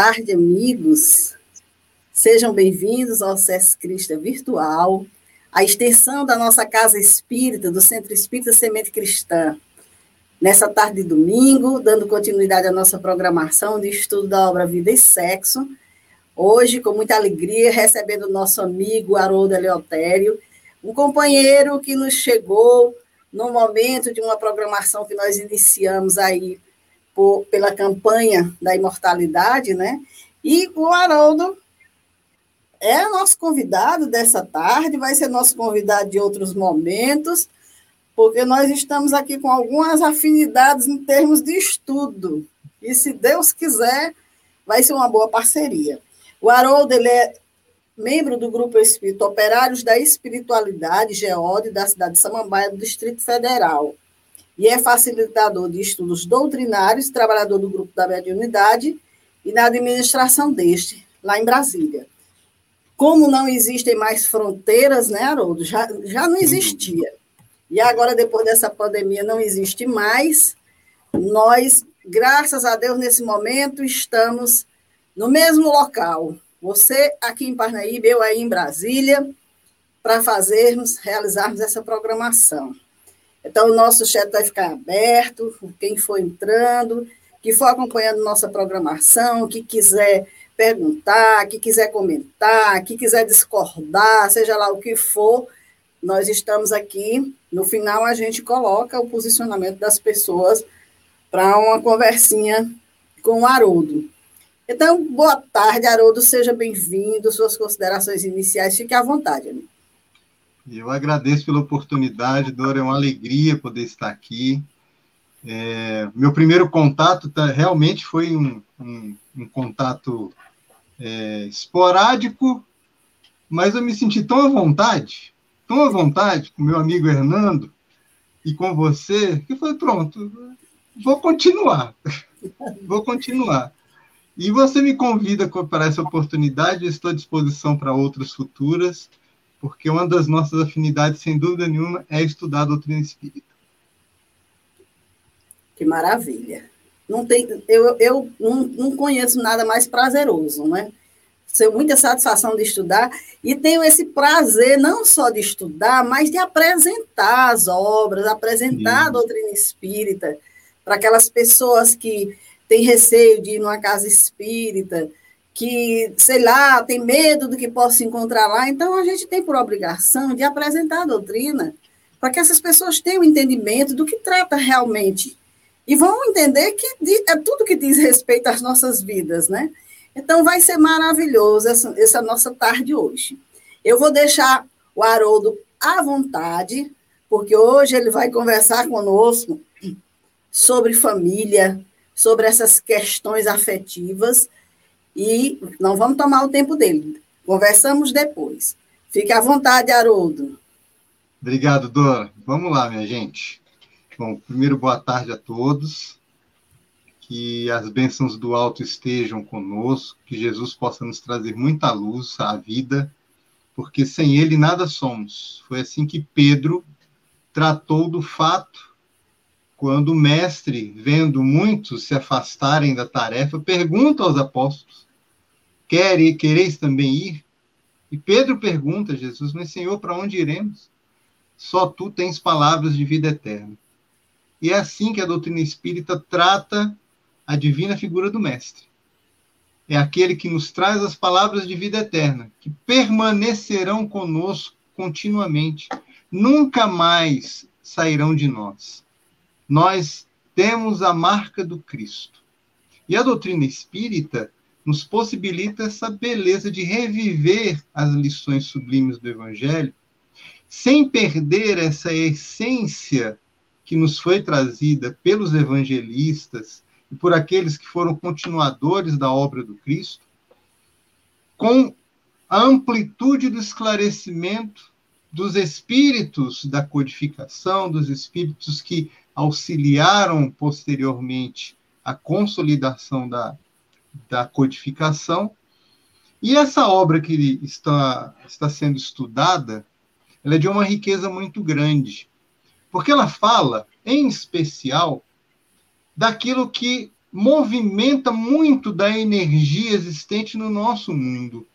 Tarde, amigos. Sejam bem-vindos ao SES Crista Virtual, a extensão da nossa casa espírita, do Centro Espírita Semente Cristã. Nessa tarde de domingo, dando continuidade à nossa programação de estudo da obra Vida e Sexo, hoje, com muita alegria, recebendo o nosso amigo Haroldo Eleutério, um companheiro que nos chegou no momento de uma programação que nós iniciamos aí por, pela campanha da imortalidade, né? E o Haroldo é nosso convidado dessa tarde, vai ser nosso convidado de outros momentos, porque nós estamos aqui com algumas afinidades em termos de estudo. E se Deus quiser, vai ser uma boa parceria. O Haroldo ele é membro do Grupo Espírito Operários da Espiritualidade, GEOD, da cidade de Samambaia, do Distrito Federal e é facilitador de estudos doutrinários, trabalhador do grupo da mediunidade e na administração deste, lá em Brasília. Como não existem mais fronteiras, né, Haroldo? Já, já não existia. E agora, depois dessa pandemia, não existe mais. Nós, graças a Deus, nesse momento, estamos no mesmo local. Você aqui em Parnaíba, eu aí em Brasília, para fazermos, realizarmos essa programação. Então, o nosso chat vai ficar aberto, quem for entrando, que for acompanhando nossa programação, que quiser perguntar, que quiser comentar, que quiser discordar, seja lá o que for, nós estamos aqui. No final, a gente coloca o posicionamento das pessoas para uma conversinha com o Haroldo. Então, boa tarde, Haroldo, seja bem-vindo. Suas considerações iniciais, fique à vontade, amigo. Eu agradeço pela oportunidade, Dora, é uma alegria poder estar aqui. É, meu primeiro contato tá, realmente foi um, um, um contato é, esporádico, mas eu me senti tão à vontade, tão à vontade com meu amigo Hernando e com você, que foi pronto, vou continuar, vou continuar. E você me convida para essa oportunidade, eu estou à disposição para outras futuras porque uma das nossas afinidades, sem dúvida nenhuma, é estudar a doutrina espírita. Que maravilha. Não tem, eu eu não, não conheço nada mais prazeroso, né? Tenho muita satisfação de estudar e tenho esse prazer não só de estudar, mas de apresentar as obras, apresentar Sim. a doutrina espírita para aquelas pessoas que têm receio de ir numa casa espírita, que, sei lá, tem medo do que possa encontrar lá. Então, a gente tem por obrigação de apresentar a doutrina para que essas pessoas tenham entendimento do que trata realmente. E vão entender que é tudo que diz respeito às nossas vidas, né? Então, vai ser maravilhoso essa, essa nossa tarde hoje. Eu vou deixar o Haroldo à vontade, porque hoje ele vai conversar conosco sobre família, sobre essas questões afetivas, e não vamos tomar o tempo dele. Conversamos depois. Fique à vontade, Haroldo. Obrigado, Dora. Vamos lá, minha gente. Bom, primeiro, boa tarde a todos. Que as bênçãos do alto estejam conosco, que Jesus possa nos trazer muita luz à vida, porque sem ele nada somos. Foi assim que Pedro tratou do fato quando o mestre, vendo muitos se afastarem da tarefa, pergunta aos apóstolos: Quer, quereis também ir? E Pedro pergunta a Jesus, mas Senhor, para onde iremos? Só tu tens palavras de vida eterna. E é assim que a doutrina espírita trata a divina figura do Mestre. É aquele que nos traz as palavras de vida eterna, que permanecerão conosco continuamente, nunca mais sairão de nós. Nós temos a marca do Cristo. E a doutrina espírita nos possibilita essa beleza de reviver as lições sublimes do Evangelho, sem perder essa essência que nos foi trazida pelos evangelistas e por aqueles que foram continuadores da obra do Cristo, com a amplitude do esclarecimento dos espíritos da codificação, dos espíritos que auxiliaram posteriormente a consolidação da, da codificação. E essa obra que está, está sendo estudada, ela é de uma riqueza muito grande, porque ela fala, em especial, daquilo que movimenta muito da energia existente no nosso mundo.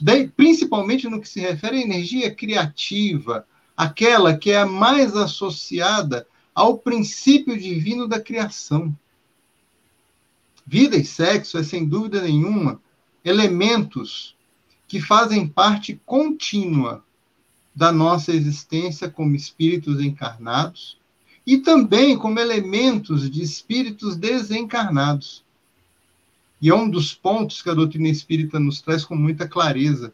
Daí, principalmente no que se refere à energia criativa, aquela que é a mais associada ao princípio divino da criação. Vida e sexo é, sem dúvida nenhuma, elementos que fazem parte contínua da nossa existência como espíritos encarnados e também como elementos de espíritos desencarnados. E é um dos pontos que a doutrina espírita nos traz com muita clareza.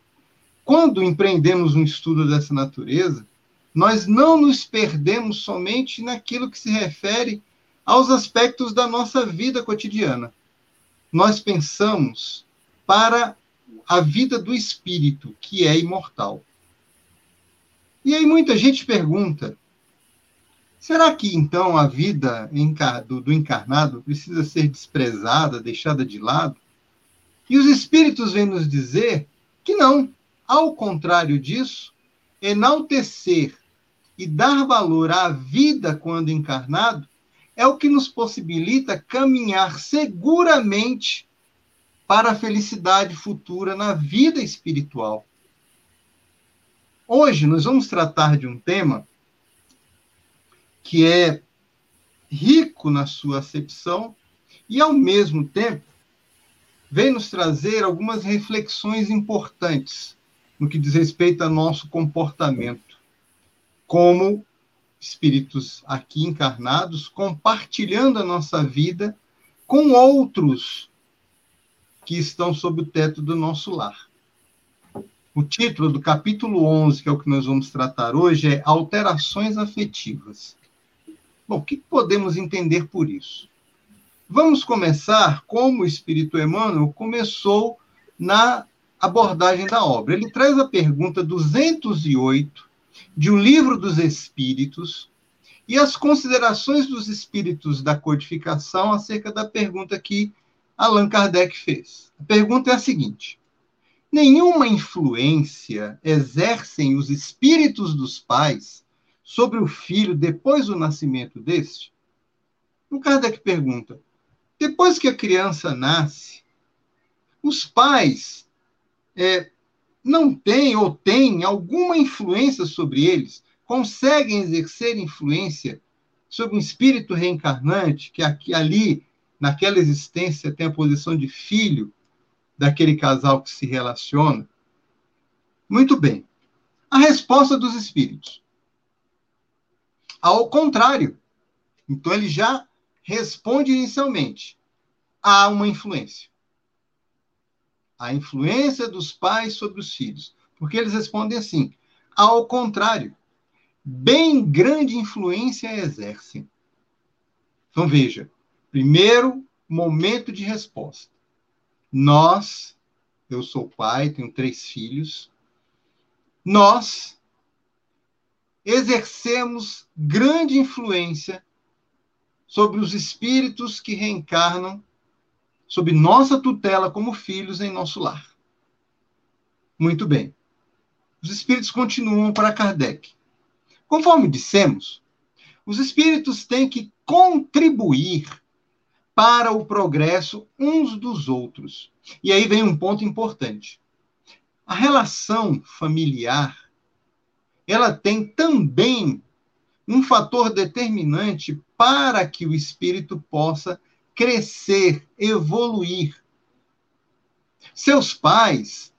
Quando empreendemos um estudo dessa natureza, nós não nos perdemos somente naquilo que se refere aos aspectos da nossa vida cotidiana. Nós pensamos para a vida do espírito, que é imortal. E aí muita gente pergunta: será que então a vida do encarnado precisa ser desprezada, deixada de lado? E os espíritos vêm nos dizer que não. Ao contrário disso, enaltecer e dar valor à vida quando encarnado é o que nos possibilita caminhar seguramente para a felicidade futura na vida espiritual. Hoje nós vamos tratar de um tema que é rico na sua acepção e, ao mesmo tempo, vem nos trazer algumas reflexões importantes no que diz respeito ao nosso comportamento, como espíritos aqui encarnados, compartilhando a nossa vida com outros que estão sob o teto do nosso lar. O título do capítulo 11, que é o que nós vamos tratar hoje, é Alterações Afetivas. Bom, o que podemos entender por isso? Vamos começar como o Espírito Emmanuel começou na abordagem da obra. Ele traz a pergunta 208 de O Livro dos Espíritos e as considerações dos espíritos da codificação acerca da pergunta que Allan Kardec fez. A pergunta é a seguinte: Nenhuma influência exercem os espíritos dos pais sobre o filho depois do nascimento deste? O Kardec pergunta: depois que a criança nasce, os pais é, não têm ou têm alguma influência sobre eles? Conseguem exercer influência sobre um espírito reencarnante que aqui ali naquela existência, tem a posição de filho daquele casal que se relaciona? Muito bem. A resposta dos espíritos. Ao contrário. Então, ele já responde inicialmente. Há uma influência. A influência dos pais sobre os filhos. Porque eles respondem assim: ao contrário, bem grande influência exercem. Então, veja, Primeiro momento de resposta. Nós, eu sou pai, tenho três filhos, nós exercemos grande influência sobre os espíritos que reencarnam sob nossa tutela como filhos em nosso lar. Muito bem. Os espíritos continuam para Kardec. Conforme dissemos, os espíritos têm que contribuir para o progresso uns dos outros. E aí vem um ponto importante. A relação familiar, ela tem também um fator determinante para que o espírito possa crescer, evoluir. Seus pais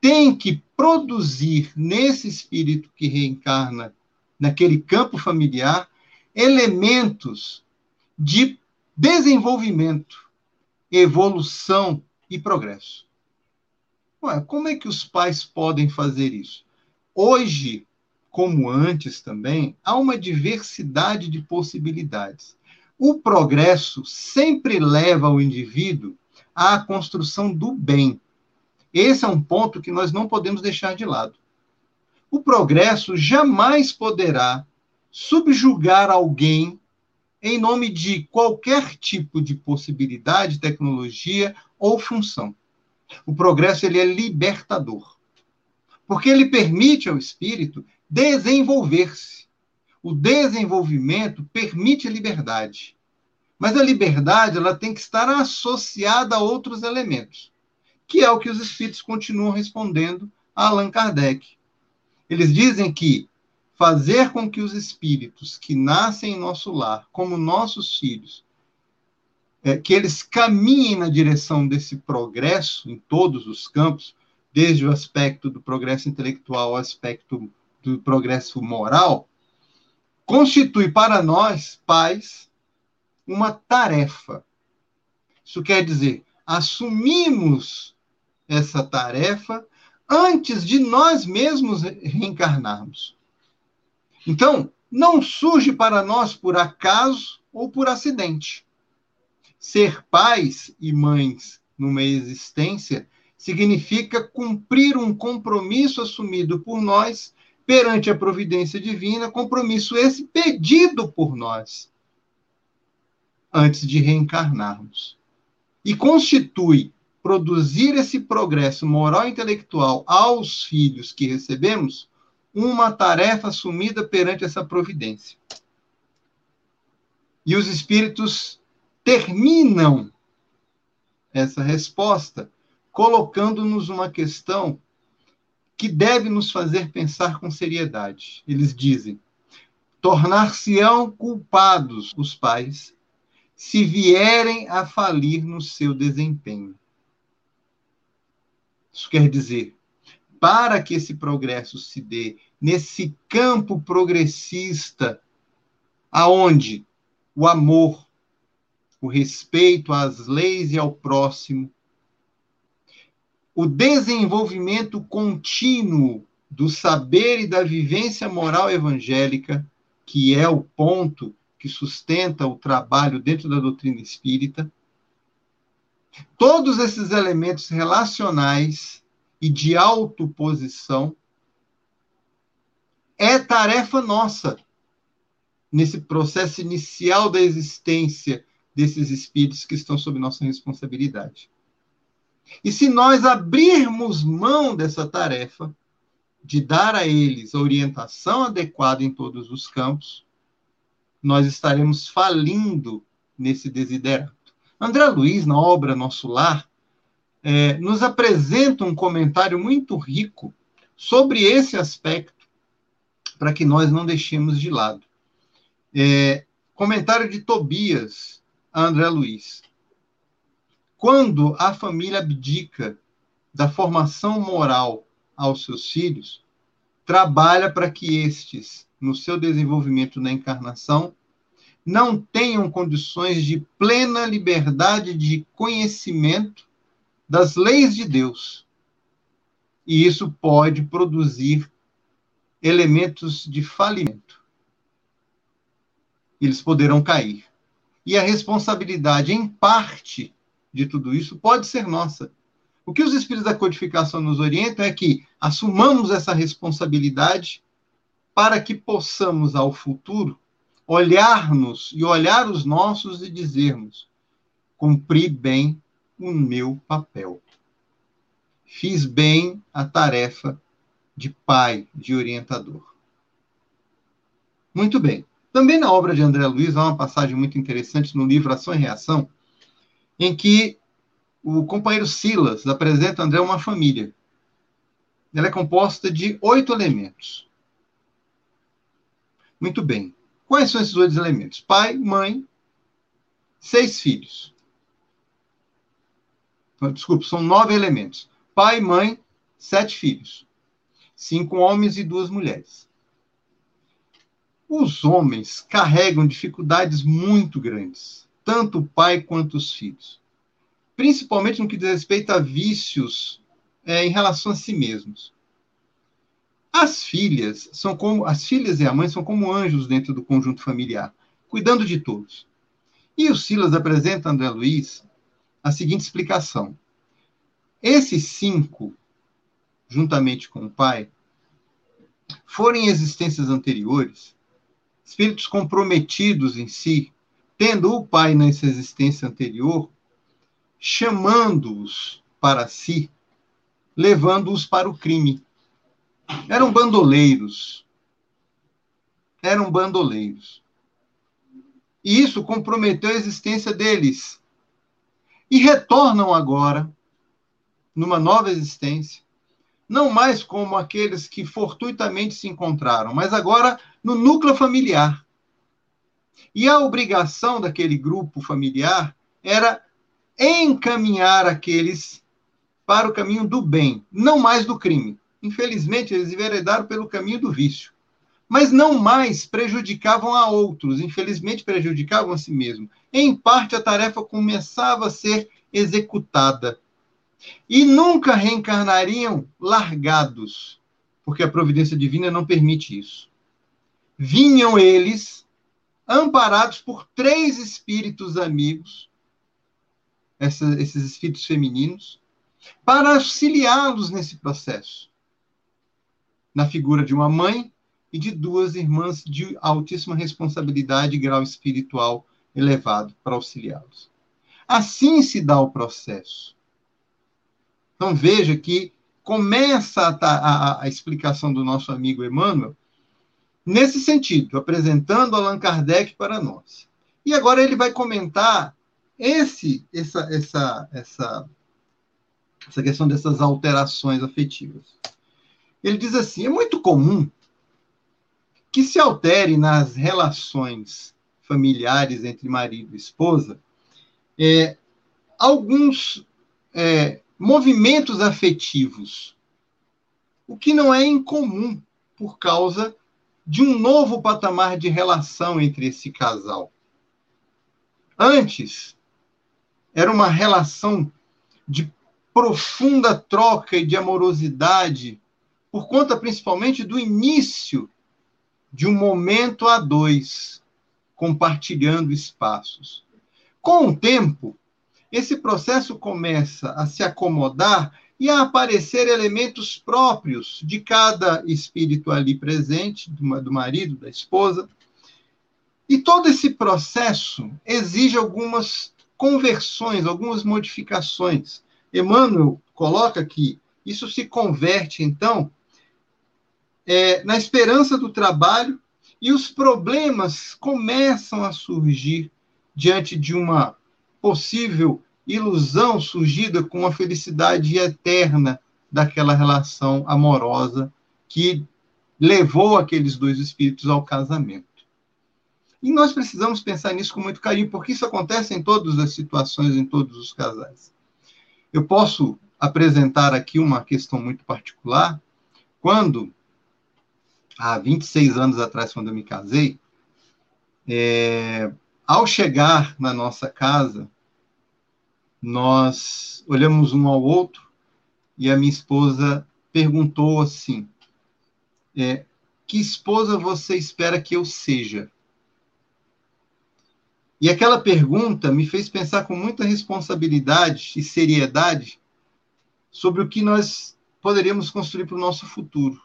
têm que produzir nesse espírito que reencarna naquele campo familiar elementos de desenvolvimento, evolução e progresso. Ué, como é que os pais podem fazer isso? Hoje, como antes também, há uma diversidade de possibilidades. O progresso sempre leva o indivíduo à construção do bem. Esse é um ponto que nós não podemos deixar de lado. O progresso jamais poderá subjugar alguém em nome de qualquer tipo de possibilidade, tecnologia ou função. O progresso ele é libertador, porque ele permite ao espírito desenvolver-se. O desenvolvimento permite a liberdade. Mas a liberdade ela tem que estar associada a outros elementos, que é o que os espíritos continuam respondendo a Allan Kardec. Eles dizem que fazer com que os espíritos que nascem em nosso lar, como nossos filhos, é, que eles caminhem na direção desse progresso em todos os campos, desde o aspecto do progresso intelectual ao aspecto do progresso moral, constitui para nós, pais, uma tarefa. Isso quer dizer, assumimos essa tarefa antes de nós mesmos reencarnarmos. Então, não surge para nós por acaso ou por acidente. Ser pais e mães numa existência significa cumprir um compromisso assumido por nós perante a providência divina, compromisso esse pedido por nós antes de reencarnarmos. E constitui produzir esse progresso moral e intelectual aos filhos que recebemos uma tarefa assumida perante essa providência. E os espíritos terminam essa resposta colocando-nos uma questão que deve nos fazer pensar com seriedade. Eles dizem: tornar-se-ão culpados os pais se vierem a falir no seu desempenho. Isso quer dizer, para que esse progresso se dê nesse campo progressista, aonde o amor, o respeito às leis e ao próximo, o desenvolvimento contínuo do saber e da vivência moral evangélica, que é o ponto que sustenta o trabalho dentro da doutrina espírita, todos esses elementos relacionais e de autoposição é tarefa nossa nesse processo inicial da existência desses espíritos que estão sob nossa responsabilidade. E se nós abrirmos mão dessa tarefa, de dar a eles a orientação adequada em todos os campos, nós estaremos falindo nesse desiderato. André Luiz, na obra Nosso Lar, é, nos apresenta um comentário muito rico sobre esse aspecto, para que nós não deixemos de lado. É, comentário de Tobias, André Luiz. Quando a família abdica da formação moral aos seus filhos, trabalha para que estes, no seu desenvolvimento na encarnação, não tenham condições de plena liberdade de conhecimento das leis de Deus. E isso pode produzir elementos de falimento. Eles poderão cair. E a responsabilidade, em parte, de tudo isso pode ser nossa. O que os espíritos da codificação nos orientam é que assumamos essa responsabilidade para que possamos, ao futuro, olhar-nos e olhar os nossos e dizermos: cumpri bem o meu papel. Fiz bem a tarefa de pai, de orientador. Muito bem. Também na obra de André Luiz há uma passagem muito interessante no livro Ação e Reação, em que o companheiro Silas apresenta André uma família. Ela é composta de oito elementos. Muito bem. Quais são esses oito elementos? Pai, mãe, seis filhos. Desculpa, são nove elementos. Pai, mãe, sete filhos. Cinco homens e duas mulheres. Os homens carregam dificuldades muito grandes, tanto o pai quanto os filhos, principalmente no que diz respeito a vícios é, em relação a si mesmos. As filhas são como as filhas e a mãe são como anjos dentro do conjunto familiar, cuidando de todos. E o Silas apresenta a André Luiz a seguinte explicação: esses cinco, juntamente com o pai, foram em existências anteriores espíritos comprometidos em si, tendo o Pai nessa existência anterior, chamando-os para si, levando-os para o crime. Eram bandoleiros. Eram bandoleiros. E isso comprometeu a existência deles. E retornam agora, numa nova existência, não mais como aqueles que fortuitamente se encontraram, mas agora no núcleo familiar. E a obrigação daquele grupo familiar era encaminhar aqueles para o caminho do bem, não mais do crime. Infelizmente, eles enveredaram pelo caminho do vício. Mas não mais prejudicavam a outros, infelizmente prejudicavam a si mesmos. Em parte, a tarefa começava a ser executada. E nunca reencarnariam largados, porque a providência divina não permite isso. Vinham eles, amparados por três espíritos amigos, essa, esses espíritos femininos, para auxiliá-los nesse processo. Na figura de uma mãe e de duas irmãs de altíssima responsabilidade e grau espiritual elevado para auxiliá-los. Assim se dá o processo. Então veja que começa a, a, a explicação do nosso amigo Emmanuel nesse sentido, apresentando Allan Kardec para nós. E agora ele vai comentar esse, essa, essa, essa, essa questão dessas alterações afetivas. Ele diz assim: é muito comum que se altere nas relações familiares entre marido e esposa é, alguns é, movimentos afetivos, o que não é incomum por causa de um novo patamar de relação entre esse casal. Antes, era uma relação de profunda troca e de amorosidade, por conta principalmente do início de um momento a dois, compartilhando espaços. Com o tempo, esse processo começa a se acomodar e a aparecer elementos próprios de cada espírito ali presente, do marido, da esposa. E todo esse processo exige algumas conversões, algumas modificações. Emmanuel coloca que isso se converte, então, é, na esperança do trabalho e os problemas começam a surgir diante de uma possível ilusão surgida com a felicidade eterna daquela relação amorosa que levou aqueles dois espíritos ao casamento. E nós precisamos pensar nisso com muito carinho, porque isso acontece em todas as situações, em todos os casais. Eu posso apresentar aqui uma questão muito particular. Quando, há 26 anos atrás, quando eu me casei, é, ao chegar na nossa casa, nós olhamos um ao outro e a minha esposa perguntou assim: é, Que esposa você espera que eu seja? E aquela pergunta me fez pensar com muita responsabilidade e seriedade sobre o que nós poderíamos construir para o nosso futuro.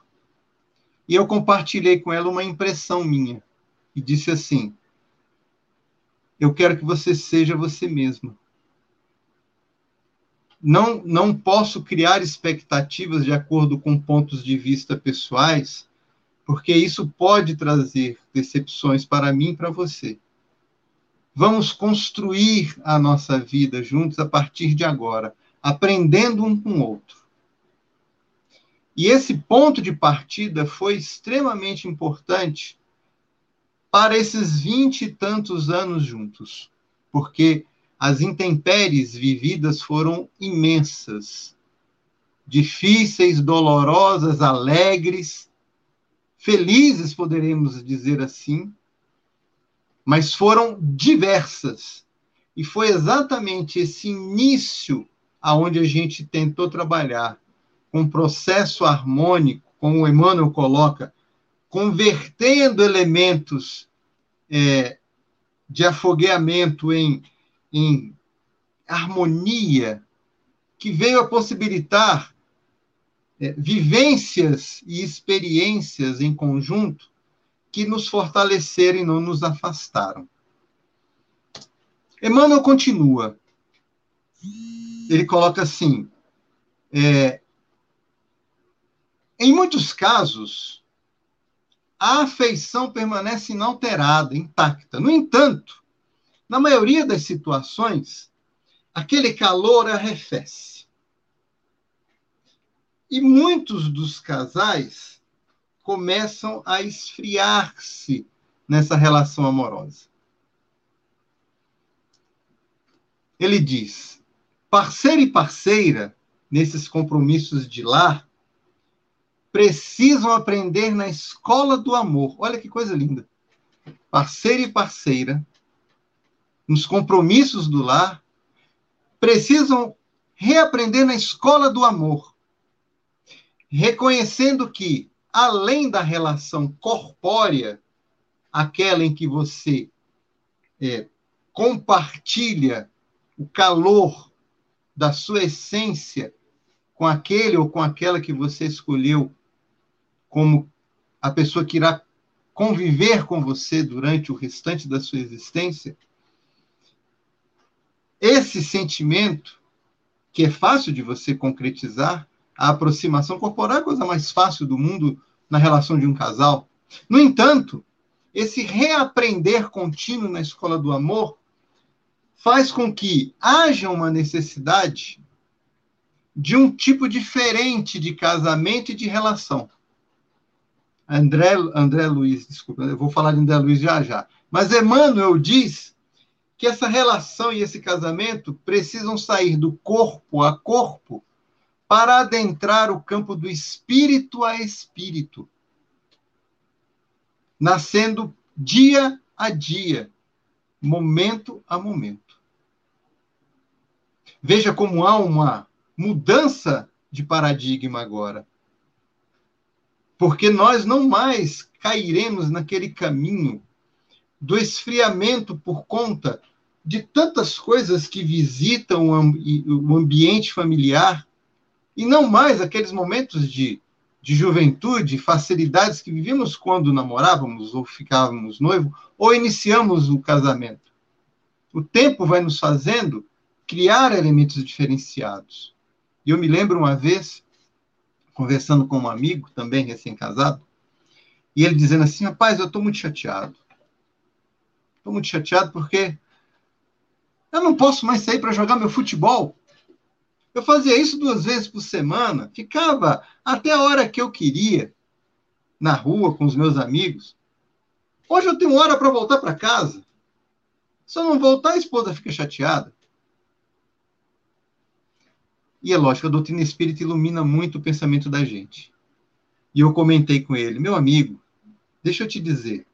E eu compartilhei com ela uma impressão minha e disse assim: Eu quero que você seja você mesma. Não, não posso criar expectativas de acordo com pontos de vista pessoais, porque isso pode trazer decepções para mim e para você. Vamos construir a nossa vida juntos a partir de agora, aprendendo um com o outro. E esse ponto de partida foi extremamente importante para esses vinte e tantos anos juntos, porque as intempéries vividas foram imensas, difíceis, dolorosas, alegres, felizes, poderemos dizer assim, mas foram diversas. E foi exatamente esse início aonde a gente tentou trabalhar com um processo harmônico, como o Emmanuel coloca, convertendo elementos é, de afogueamento em, em harmonia, que veio a possibilitar é, vivências e experiências em conjunto que nos fortaleceram e não nos afastaram. Emmanuel continua. Ele coloca assim: é, em muitos casos, a afeição permanece inalterada, intacta. No entanto, na maioria das situações, aquele calor arrefece. E muitos dos casais começam a esfriar-se nessa relação amorosa. Ele diz: parceiro e parceira, nesses compromissos de lar, precisam aprender na escola do amor. Olha que coisa linda. Parceiro e parceira, nos compromissos do lar, precisam reaprender na escola do amor, reconhecendo que, além da relação corpórea, aquela em que você é, compartilha o calor da sua essência com aquele ou com aquela que você escolheu como a pessoa que irá conviver com você durante o restante da sua existência, esse sentimento, que é fácil de você concretizar, a aproximação corporal é a coisa mais fácil do mundo na relação de um casal. No entanto, esse reaprender contínuo na escola do amor faz com que haja uma necessidade de um tipo diferente de casamento e de relação. André, André Luiz, desculpa, eu vou falar de André Luiz já já. Mas Emmanuel diz que essa relação e esse casamento precisam sair do corpo a corpo para adentrar o campo do espírito a espírito, nascendo dia a dia, momento a momento. Veja como há uma mudança de paradigma agora. Porque nós não mais cairemos naquele caminho do esfriamento por conta de tantas coisas que visitam o ambiente familiar e não mais aqueles momentos de, de juventude, facilidades que vivíamos quando namorávamos ou ficávamos noivos ou iniciamos o casamento. O tempo vai nos fazendo criar elementos diferenciados. E eu me lembro uma vez, conversando com um amigo, também recém-casado, e ele dizendo assim: rapaz, eu estou muito chateado. Estou muito chateado porque eu não posso mais sair para jogar meu futebol. Eu fazia isso duas vezes por semana, ficava até a hora que eu queria na rua com os meus amigos. Hoje eu tenho hora para voltar para casa. Se eu não voltar, a esposa fica chateada. E é lógico, a doutrina espírita ilumina muito o pensamento da gente. E eu comentei com ele, meu amigo, deixa eu te dizer,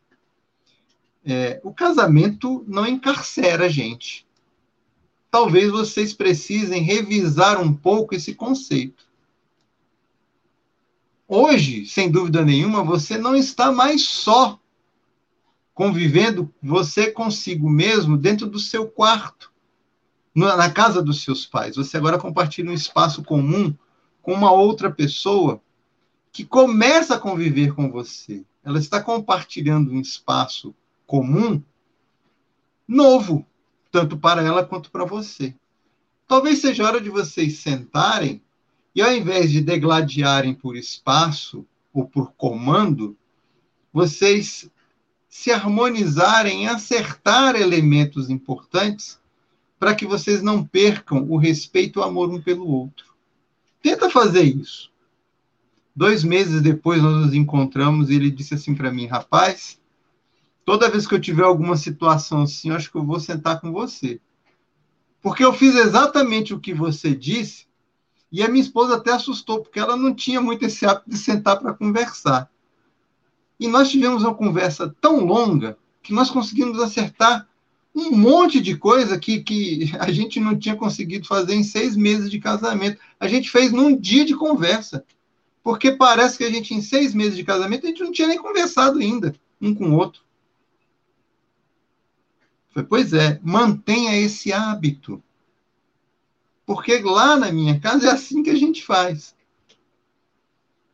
é, o casamento não encarcera a gente. Talvez vocês precisem revisar um pouco esse conceito. Hoje, sem dúvida nenhuma, você não está mais só convivendo você consigo mesmo dentro do seu quarto na casa dos seus pais. Você agora compartilha um espaço comum com uma outra pessoa que começa a conviver com você. Ela está compartilhando um espaço comum novo, tanto para ela quanto para você. Talvez seja hora de vocês sentarem e, ao invés de degladiarem por espaço ou por comando, vocês se harmonizarem e acertar elementos importantes para que vocês não percam o respeito e o amor um pelo outro. Tenta fazer isso. Dois meses depois nós nos encontramos e ele disse assim para mim, rapaz, toda vez que eu tiver alguma situação assim, acho que eu vou sentar com você. Porque eu fiz exatamente o que você disse e a minha esposa até assustou, porque ela não tinha muito esse hábito de sentar para conversar. E nós tivemos uma conversa tão longa que nós conseguimos acertar um monte de coisa que, que a gente não tinha conseguido fazer em seis meses de casamento. A gente fez num dia de conversa. Porque parece que a gente, em seis meses de casamento, a gente não tinha nem conversado ainda, um com o outro. Foi, pois é, mantenha esse hábito. Porque lá na minha casa é assim que a gente faz.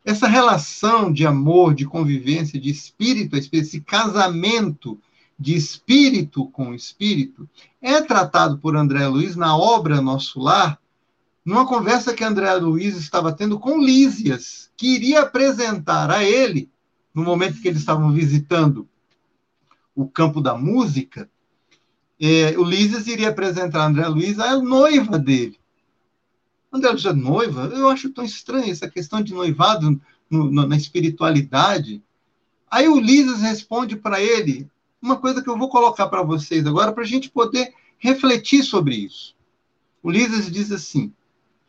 Essa relação de amor, de convivência, de espírito, esse casamento de espírito com espírito, é tratado por André Luiz na obra Nosso Lar, numa conversa que André Luiz estava tendo com Lísias, que iria apresentar a ele, no momento que eles estavam visitando o campo da música, é, Ulisses iria apresentar a André Luiz a noiva dele. André Luiz é noiva? Eu acho tão estranho essa questão de noivado no, no, na espiritualidade. Aí Ulisses responde para ele uma coisa que eu vou colocar para vocês agora, para a gente poder refletir sobre isso. Ulisses diz assim: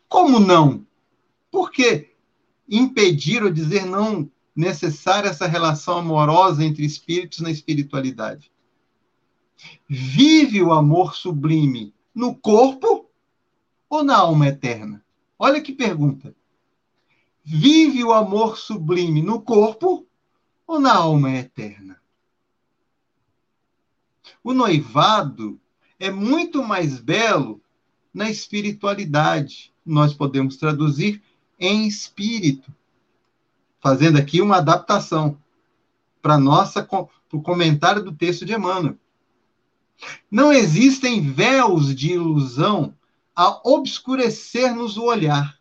como não? Por que impedir ou dizer não necessária essa relação amorosa entre espíritos na espiritualidade? Vive o amor sublime no corpo ou na alma eterna? Olha que pergunta. Vive o amor sublime no corpo ou na alma eterna? O noivado é muito mais belo na espiritualidade. Nós podemos traduzir em espírito, fazendo aqui uma adaptação para o comentário do texto de Emmanuel. Não existem véus de ilusão a obscurecer-nos o olhar.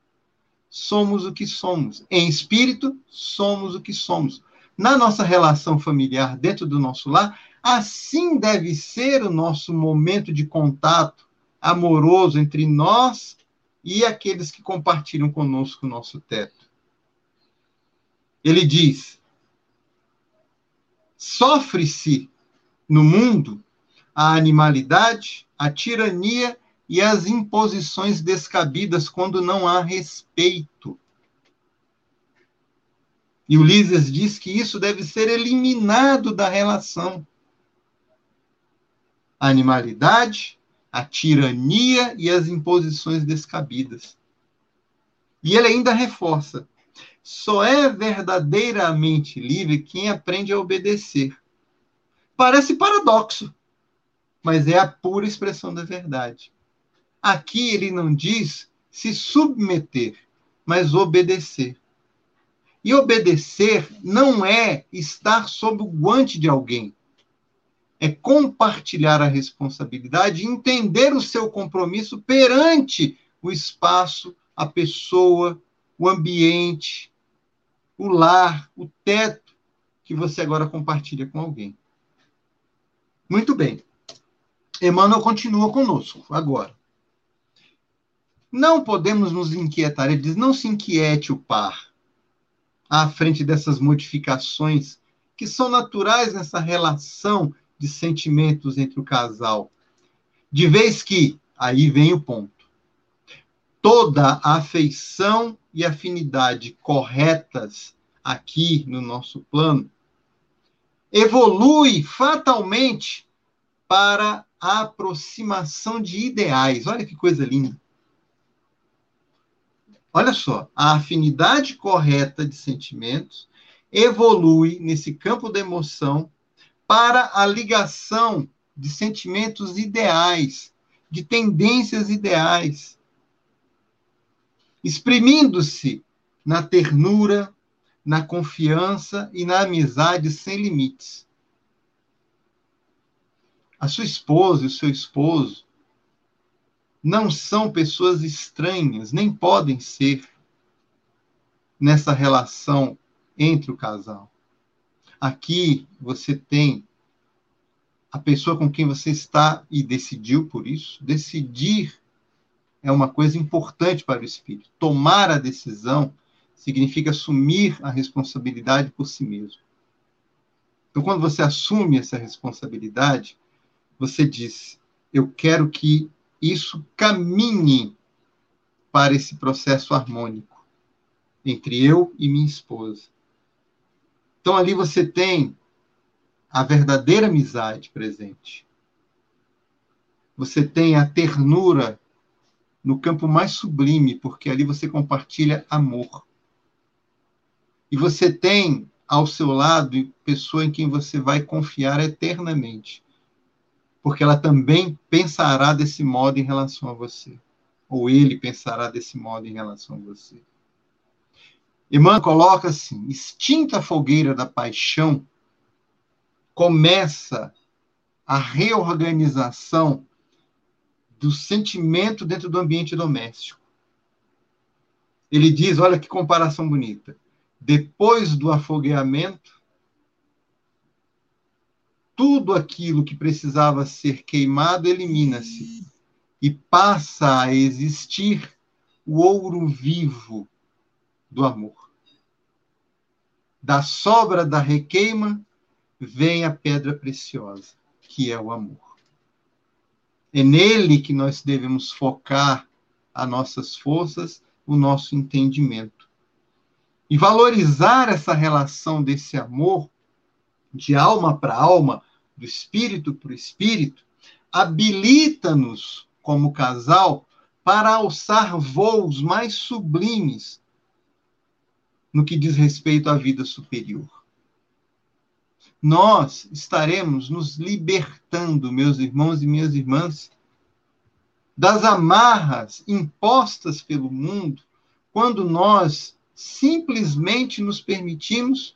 Somos o que somos. Em espírito, somos o que somos. Na nossa relação familiar, dentro do nosso lar, assim deve ser o nosso momento de contato amoroso entre nós e aqueles que compartilham conosco o nosso teto. Ele diz: sofre-se no mundo a animalidade, a tirania e as imposições descabidas quando não há respeito. E Ulisses diz que isso deve ser eliminado da relação. A animalidade, a tirania e as imposições descabidas. E ele ainda reforça: só é verdadeiramente livre quem aprende a obedecer. Parece paradoxo mas é a pura expressão da verdade. Aqui ele não diz se submeter, mas obedecer. E obedecer não é estar sob o guante de alguém. É compartilhar a responsabilidade entender o seu compromisso perante o espaço, a pessoa, o ambiente, o lar, o teto que você agora compartilha com alguém. Muito bem. Emmanuel continua conosco agora. Não podemos nos inquietar. Ele diz: não se inquiete o par à frente dessas modificações que são naturais nessa relação de sentimentos entre o casal. De vez que, aí vem o ponto, toda a afeição e afinidade corretas aqui no nosso plano evolui fatalmente para a aproximação de ideais. Olha que coisa linda. Olha só, a afinidade correta de sentimentos evolui nesse campo da emoção para a ligação de sentimentos ideais, de tendências ideais, exprimindo-se na ternura, na confiança e na amizade sem limites a sua esposa e o seu esposo não são pessoas estranhas, nem podem ser nessa relação entre o casal. Aqui você tem a pessoa com quem você está e decidiu por isso. Decidir é uma coisa importante para o espírito. Tomar a decisão significa assumir a responsabilidade por si mesmo. Então, quando você assume essa responsabilidade, você diz: eu quero que isso caminhe para esse processo harmônico entre eu e minha esposa. Então ali você tem a verdadeira amizade presente. Você tem a ternura no campo mais sublime, porque ali você compartilha amor. E você tem ao seu lado pessoa em quem você vai confiar eternamente porque ela também pensará desse modo em relação a você. Ou ele pensará desse modo em relação a você. Emmanuel coloca assim: extinta a fogueira da paixão, começa a reorganização do sentimento dentro do ambiente doméstico. Ele diz: olha que comparação bonita. Depois do afogueamento, tudo aquilo que precisava ser queimado elimina-se e passa a existir o ouro vivo do amor. Da sobra da requeima vem a pedra preciosa, que é o amor. É nele que nós devemos focar as nossas forças, o nosso entendimento. E valorizar essa relação desse amor, de alma para alma, do espírito para o espírito, habilita-nos, como casal, para alçar voos mais sublimes no que diz respeito à vida superior. Nós estaremos nos libertando, meus irmãos e minhas irmãs, das amarras impostas pelo mundo quando nós simplesmente nos permitimos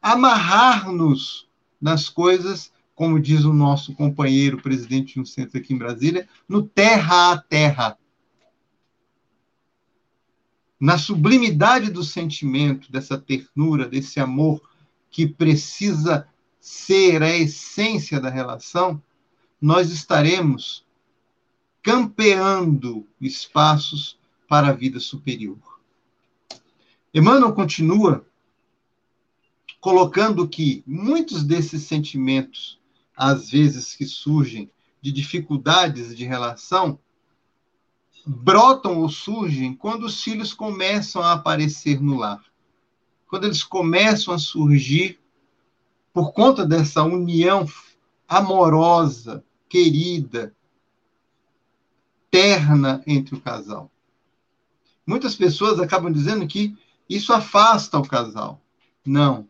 amarrar-nos nas coisas, como diz o nosso companheiro presidente de um centro aqui em Brasília, no terra a terra. Na sublimidade do sentimento, dessa ternura, desse amor que precisa ser a essência da relação, nós estaremos campeando espaços para a vida superior. Emmanuel continua colocando que muitos desses sentimentos, às vezes que surgem de dificuldades de relação, brotam ou surgem quando os filhos começam a aparecer no lar. Quando eles começam a surgir por conta dessa união amorosa, querida, terna entre o casal. Muitas pessoas acabam dizendo que isso afasta o casal. Não.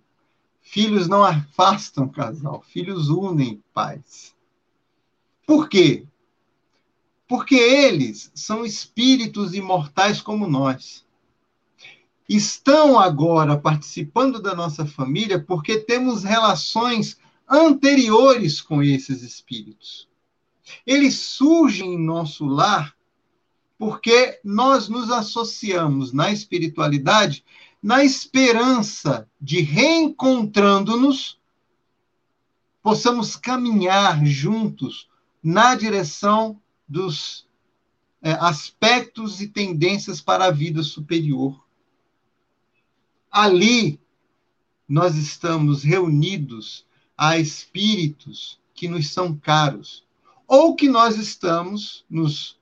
Filhos não afastam casal, filhos unem pais. Por quê? Porque eles são espíritos imortais como nós. Estão agora participando da nossa família porque temos relações anteriores com esses espíritos. Eles surgem em nosso lar porque nós nos associamos na espiritualidade na esperança de reencontrando-nos, possamos caminhar juntos na direção dos é, aspectos e tendências para a vida superior. Ali, nós estamos reunidos a espíritos que nos são caros, ou que nós estamos nos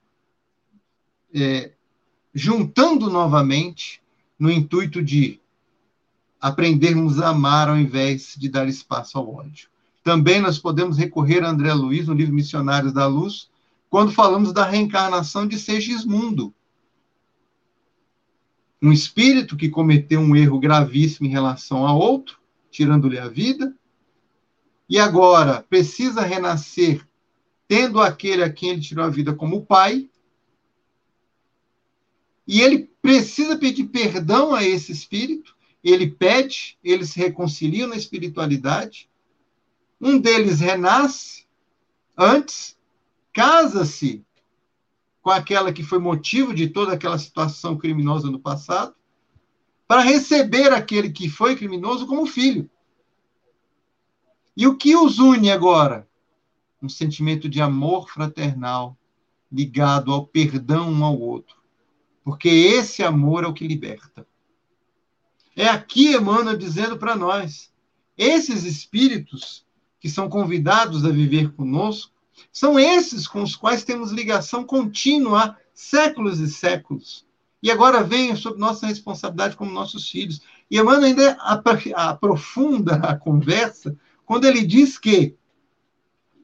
é, juntando novamente no intuito de aprendermos a amar ao invés de dar espaço ao ódio. Também nós podemos recorrer a André Luiz, no livro Missionários da Luz, quando falamos da reencarnação de Segismundo. Um espírito que cometeu um erro gravíssimo em relação a outro, tirando-lhe a vida, e agora precisa renascer tendo aquele a quem ele tirou a vida como pai, e ele precisa pedir perdão a esse espírito, ele pede, eles se reconciliam na espiritualidade, um deles renasce antes, casa-se com aquela que foi motivo de toda aquela situação criminosa no passado, para receber aquele que foi criminoso como filho. E o que os une agora? um sentimento de amor fraternal ligado ao perdão um ao outro. Porque esse amor é o que liberta. É aqui Emmanuel dizendo para nós: esses espíritos que são convidados a viver conosco são esses com os quais temos ligação contínua há séculos e séculos. E agora vem sob nossa responsabilidade como nossos filhos. E Emmanuel ainda aprofunda a conversa quando ele diz que